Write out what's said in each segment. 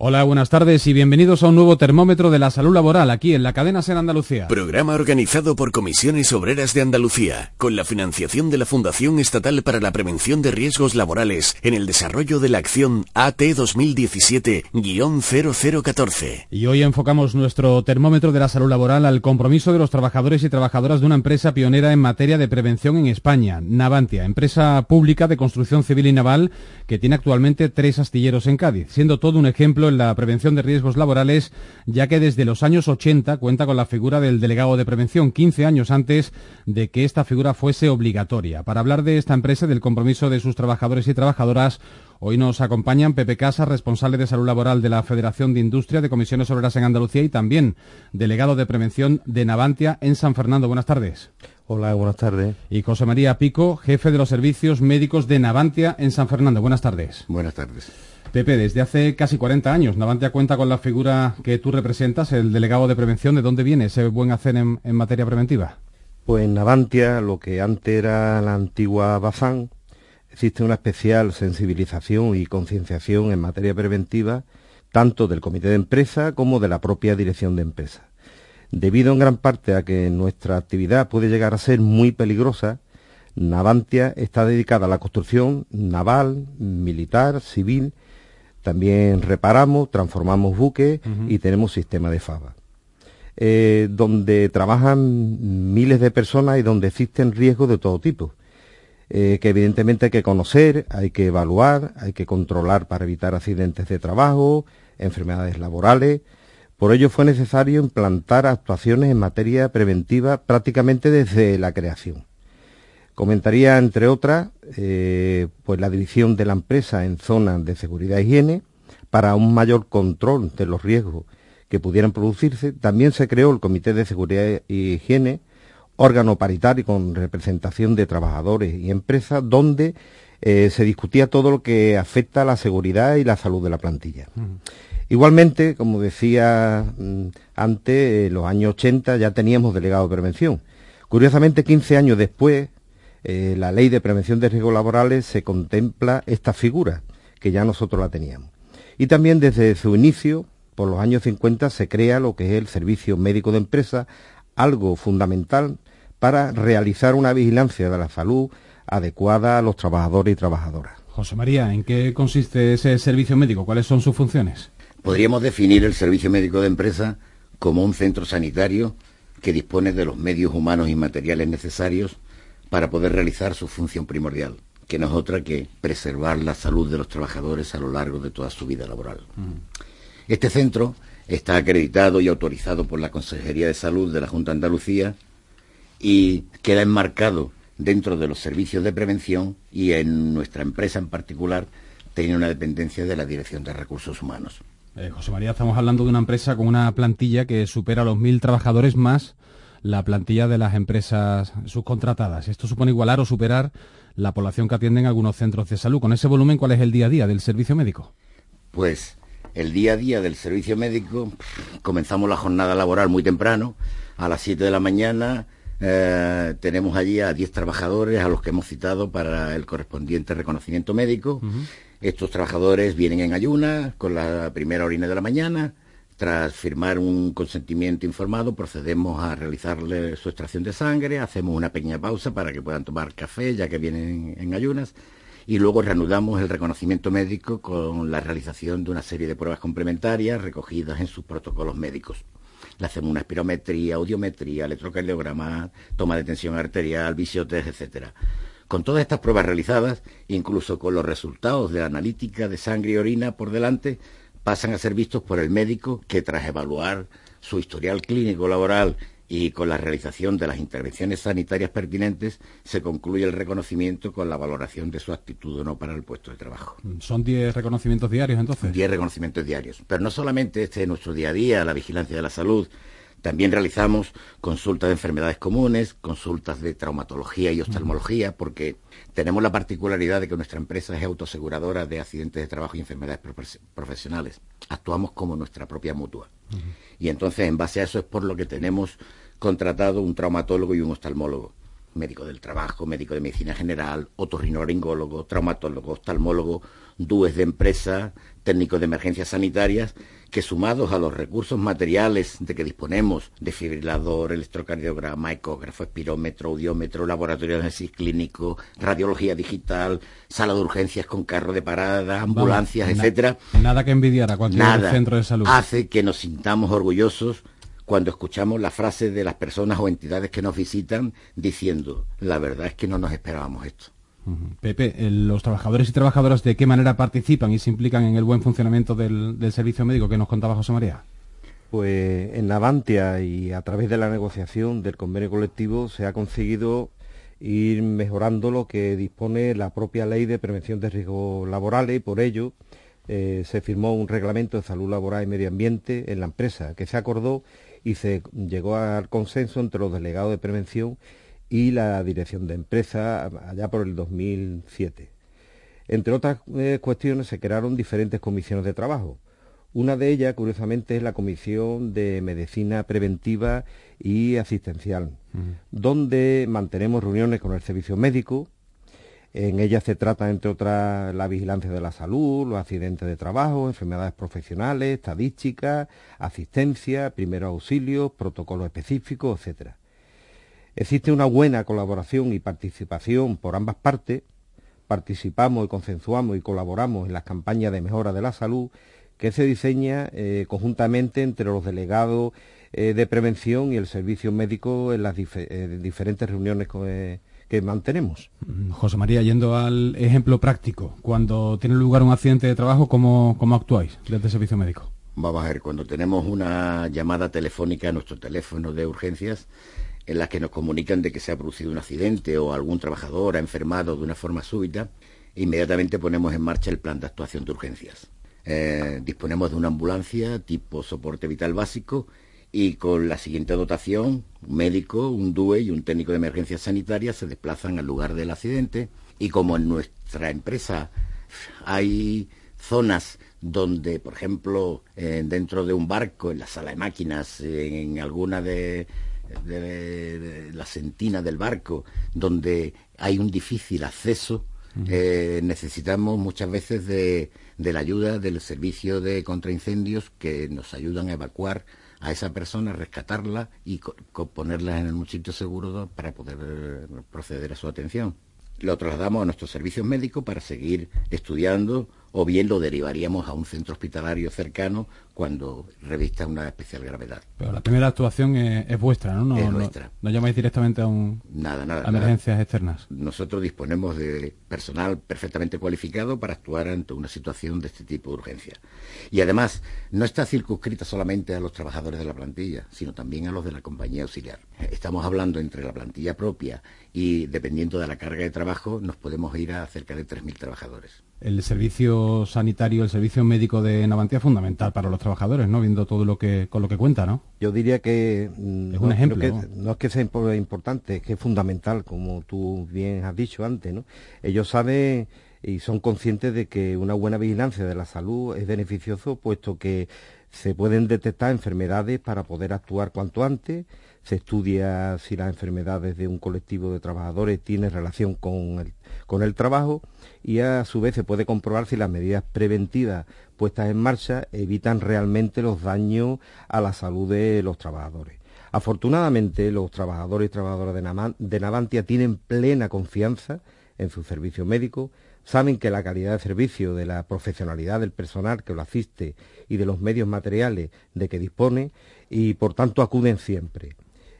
Hola, buenas tardes y bienvenidos a un nuevo termómetro de la salud laboral aquí en la cadena Ser Andalucía. Programa organizado por Comisiones Obreras de Andalucía, con la financiación de la Fundación Estatal para la Prevención de Riesgos Laborales en el desarrollo de la acción AT 2017-0014. Y hoy enfocamos nuestro termómetro de la salud laboral al compromiso de los trabajadores y trabajadoras de una empresa pionera en materia de prevención en España, Navantia, empresa pública de construcción civil y naval que tiene actualmente tres astilleros en Cádiz, siendo todo un ejemplo en la prevención de riesgos laborales, ya que desde los años 80 cuenta con la figura del delegado de prevención, 15 años antes de que esta figura fuese obligatoria. Para hablar de esta empresa y del compromiso de sus trabajadores y trabajadoras, Hoy nos acompañan Pepe Casa, responsable de salud laboral de la Federación de Industria de Comisiones Obreras en Andalucía y también delegado de prevención de Navantia en San Fernando. Buenas tardes. Hola, buenas tardes. Y José María Pico, jefe de los servicios médicos de Navantia en San Fernando. Buenas tardes. Buenas tardes. Pepe, desde hace casi 40 años, Navantia cuenta con la figura que tú representas, el delegado de prevención. ¿De dónde viene ese buen hacer en, materia preventiva? Pues en Navantia, lo que antes era la antigua Bazán, existe una especial sensibilización y concienciación en materia preventiva, tanto del comité de empresa como de la propia dirección de empresa. Debido en gran parte a que nuestra actividad puede llegar a ser muy peligrosa, Navantia está dedicada a la construcción naval, militar, civil también reparamos, transformamos buques y tenemos sistema de FABA. Eh, donde trabajan miles de personas y donde existen riesgos de todo tipo, eh, que evidentemente hay que conocer, hay que evaluar, hay que controlar para evitar accidentes de trabajo, enfermedades laborales. Por ello fue necesario implantar actuaciones en materia preventiva prácticamente desde la creación. Comentaría, entre otras, eh, pues la dirección de la empresa en zonas de seguridad e higiene para un mayor control de los riesgos que pudieran producirse. También se creó el Comité de Seguridad e Higiene, órgano paritario con representación de trabajadores y empresas, donde eh, se discutía todo lo que afecta a la seguridad y la salud de la plantilla. Igualmente, como decía mm, antes, en los años 80 ya teníamos delegado de prevención. Curiosamente, 15 años después, eh, la ley de prevención de riesgos laborales se contempla esta figura, que ya nosotros la teníamos. Y también desde su inicio, por los años 50, se crea lo que es el servicio médico de empresa, algo fundamental para realizar una vigilancia de la salud adecuada a los trabajadores y trabajadoras. José María, ¿en qué consiste ese servicio médico? ¿Cuáles son sus funciones? Podríamos definir el servicio médico de empresa como un centro sanitario que dispone de los medios humanos y materiales necesarios para poder realizar su función primordial, que no es otra que preservar la salud de los trabajadores a lo largo de toda su vida laboral. Este centro está acreditado y autorizado por la Consejería de Salud de la Junta de Andalucía y queda enmarcado dentro de los servicios de prevención y en nuestra empresa en particular tiene una dependencia de la Dirección de Recursos Humanos. Eh, José María, estamos hablando de una empresa con una plantilla que supera los mil trabajadores más la plantilla de las empresas subcontratadas. Esto supone igualar o superar la población que atienden algunos centros de salud. Con ese volumen, ¿cuál es el día a día del servicio médico? Pues el día a día del servicio médico, comenzamos la jornada laboral muy temprano, a las 7 de la mañana. Eh, tenemos allí a 10 trabajadores a los que hemos citado para el correspondiente reconocimiento médico. Estos trabajadores vienen en ayunas con la primera orina de la mañana, tras firmar un consentimiento informado, procedemos a realizarle su extracción de sangre, hacemos una pequeña pausa para que puedan tomar café, ya que vienen en ayunas, y luego reanudamos el reconocimiento médico con la realización de una serie de pruebas complementarias recogidas en sus protocolos médicos. Le hacemos una espirometría, audiometría, electrocardiograma, toma de tensión arterial, visiotest, etcétera. Con todas estas pruebas realizadas, incluso con los resultados de la analítica de sangre y orina por delante, pasan a ser vistos por el médico que tras evaluar su historial clínico laboral y con la realización de las intervenciones sanitarias pertinentes se concluye el reconocimiento con la valoración de su actitud o no para el puesto de trabajo. ¿Son 10 reconocimientos diarios entonces? 10 reconocimientos diarios. Pero no solamente este es nuestro día a día, la vigilancia de la salud, también realizamos consultas de enfermedades comunes, consultas de traumatología y oftalmología, porque tenemos la particularidad de que nuestra empresa es autoaseguradora de accidentes de trabajo y enfermedades profesionales. Actuamos como nuestra propia mutua. Y entonces, en base a eso, es por lo que tenemos contratado un traumatólogo y un oftalmólogo. Médico del trabajo, médico de medicina general, otorrinolaringólogo, traumatólogo, oftalmólogo, DUES de empresa, técnicos de emergencias sanitarias, que sumados a los recursos materiales de que disponemos, desfibrilador, electrocardiograma, ecógrafo, espirómetro, audiómetro, laboratorio de análisis clínico, radiología digital, sala de urgencias con carro de parada, ambulancias, etcétera. Nada que envidiar a cualquier centro de salud. Hace que nos sintamos orgullosos cuando escuchamos la frase de las personas o entidades que nos visitan diciendo, la verdad es que no nos esperábamos esto. Pepe, ¿los trabajadores y trabajadoras de qué manera participan y se implican en el buen funcionamiento del, servicio médico que nos contaba José María? Pues en Navantia y a través de la negociación del convenio colectivo se ha conseguido ir mejorando lo que dispone la propia ley de prevención de riesgos laborales y por ello eh, se firmó un reglamento de salud laboral y medio ambiente en la empresa que se acordó y se llegó al consenso entre los delegados de prevención y la dirección de empresa allá por el 2007. Entre otras eh, cuestiones se crearon diferentes comisiones de trabajo. Una de ellas, curiosamente, es la Comisión de Medicina Preventiva y Asistencial, donde mantenemos reuniones con el servicio médico. En ella se trata, entre otras, la vigilancia de la salud, los accidentes de trabajo, enfermedades profesionales, estadísticas, asistencia, primeros auxilios, protocolos específicos, etcétera. Existe una buena colaboración y participación por ambas partes. Participamos y consensuamos y colaboramos en las campañas de mejora de la salud que se diseña eh, conjuntamente entre los delegados eh, de prevención y el servicio médico en las eh, diferentes reuniones que mantenemos. Mm, José María, yendo al ejemplo práctico, cuando tiene lugar un accidente de trabajo, ¿cómo, cómo actuáis desde el servicio médico? Vamos a ver, cuando tenemos una llamada telefónica a nuestro teléfono de urgencias, en las que nos comunican de que se ha producido un accidente o algún trabajador ha enfermado de una forma súbita, inmediatamente ponemos en marcha el plan de actuación de urgencias. Eh, disponemos de una ambulancia tipo soporte vital básico y con la siguiente dotación, un médico, un DUE y un técnico de emergencias sanitarias se desplazan al lugar del accidente. Y como en nuestra empresa hay zonas donde, por ejemplo, eh, dentro de un barco, en la sala de máquinas, en alguna de, de, la sentina del barco, donde hay un difícil acceso, eh, necesitamos muchas veces de, la ayuda del servicio de contraincendios que nos ayudan a evacuar a esa persona, rescatarla y ponerla en un sitio seguro para poder proceder a su atención. Lo trasladamos a nuestros servicios médicos para seguir estudiando o bien lo derivaríamos a un centro hospitalario cercano cuando revista una especial gravedad. Pero la primera actuación es, vuestra, ¿no? No, es nuestra. No, llamáis directamente a un nada, nada, a emergencias externas. Nosotros disponemos de personal perfectamente cualificado para actuar ante una situación de este tipo de urgencia. Y además, no está circunscrita solamente a los trabajadores de la plantilla, sino también a los de la compañía auxiliar. Estamos hablando entre la plantilla propia y dependiendo de la carga de trabajo, nos podemos ir a cerca de 3.000 trabajadores el servicio sanitario, el servicio médico de Navantia es fundamental para los trabajadores, ¿no? Viendo todo lo que con lo que cuenta, ¿no? Yo diría que mm, es un ejemplo, ¿no? es que sea importante, es que es fundamental, como tú bien has dicho antes, ¿no? Ellos saben y son conscientes de que una buena vigilancia de la salud es beneficioso, puesto que se pueden detectar enfermedades para poder actuar cuanto antes se estudia si las enfermedades de un colectivo de trabajadores tienen relación con el, con el trabajo y a su vez se puede comprobar si las medidas preventivas puestas en marcha evitan realmente los daños a la salud de los trabajadores. Afortunadamente, los trabajadores y trabajadoras de, Navantia tienen plena confianza en su servicio médico, saben que la calidad de servicio, de la profesionalidad del personal que lo asiste y de los medios materiales de que dispone y por tanto acuden siempre.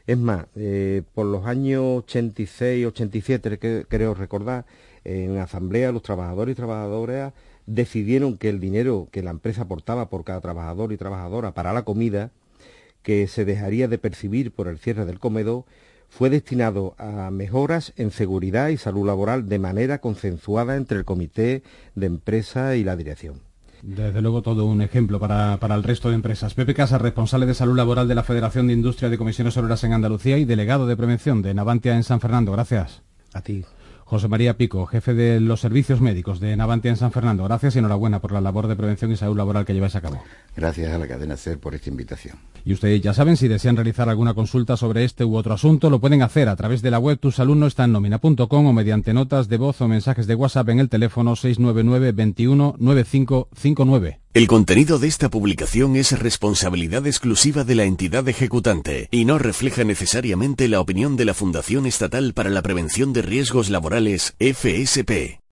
Es más, eh, por los años 86 y 87, que, creo recordar, en asamblea los trabajadores y trabajadoras decidieron que el dinero que la empresa aportaba por cada trabajador y trabajadora para la comida, que se dejaría de percibir por el cierre del comedor fue destinado a mejoras en seguridad y salud laboral de manera consensuada entre el comité de empresa y la dirección. Desde luego todo un ejemplo para, el resto de empresas. Pepe Casa, responsable de salud laboral de la Federación de Industria de Comisiones Obreras en Andalucía y delegado de prevención de Navantia en San Fernando. Gracias. A ti. José María Pico, jefe de los servicios médicos de Navantia en San Fernando. Gracias y enhorabuena por la labor de prevención y salud laboral que lleváis a cabo. Gracias a la cadena SER por esta invitación. Y ustedes ya saben, si desean realizar alguna consulta sobre este u otro asunto, lo pueden hacer a través de la web tusaludnoestannomina.com o mediante notas de voz o mensajes de WhatsApp en el teléfono 699 21 9559. El contenido de esta publicación es responsabilidad exclusiva de la entidad ejecutante y no refleja necesariamente la opinión de la Fundación Estatal para la Prevención de Riesgos Laborales, FSP.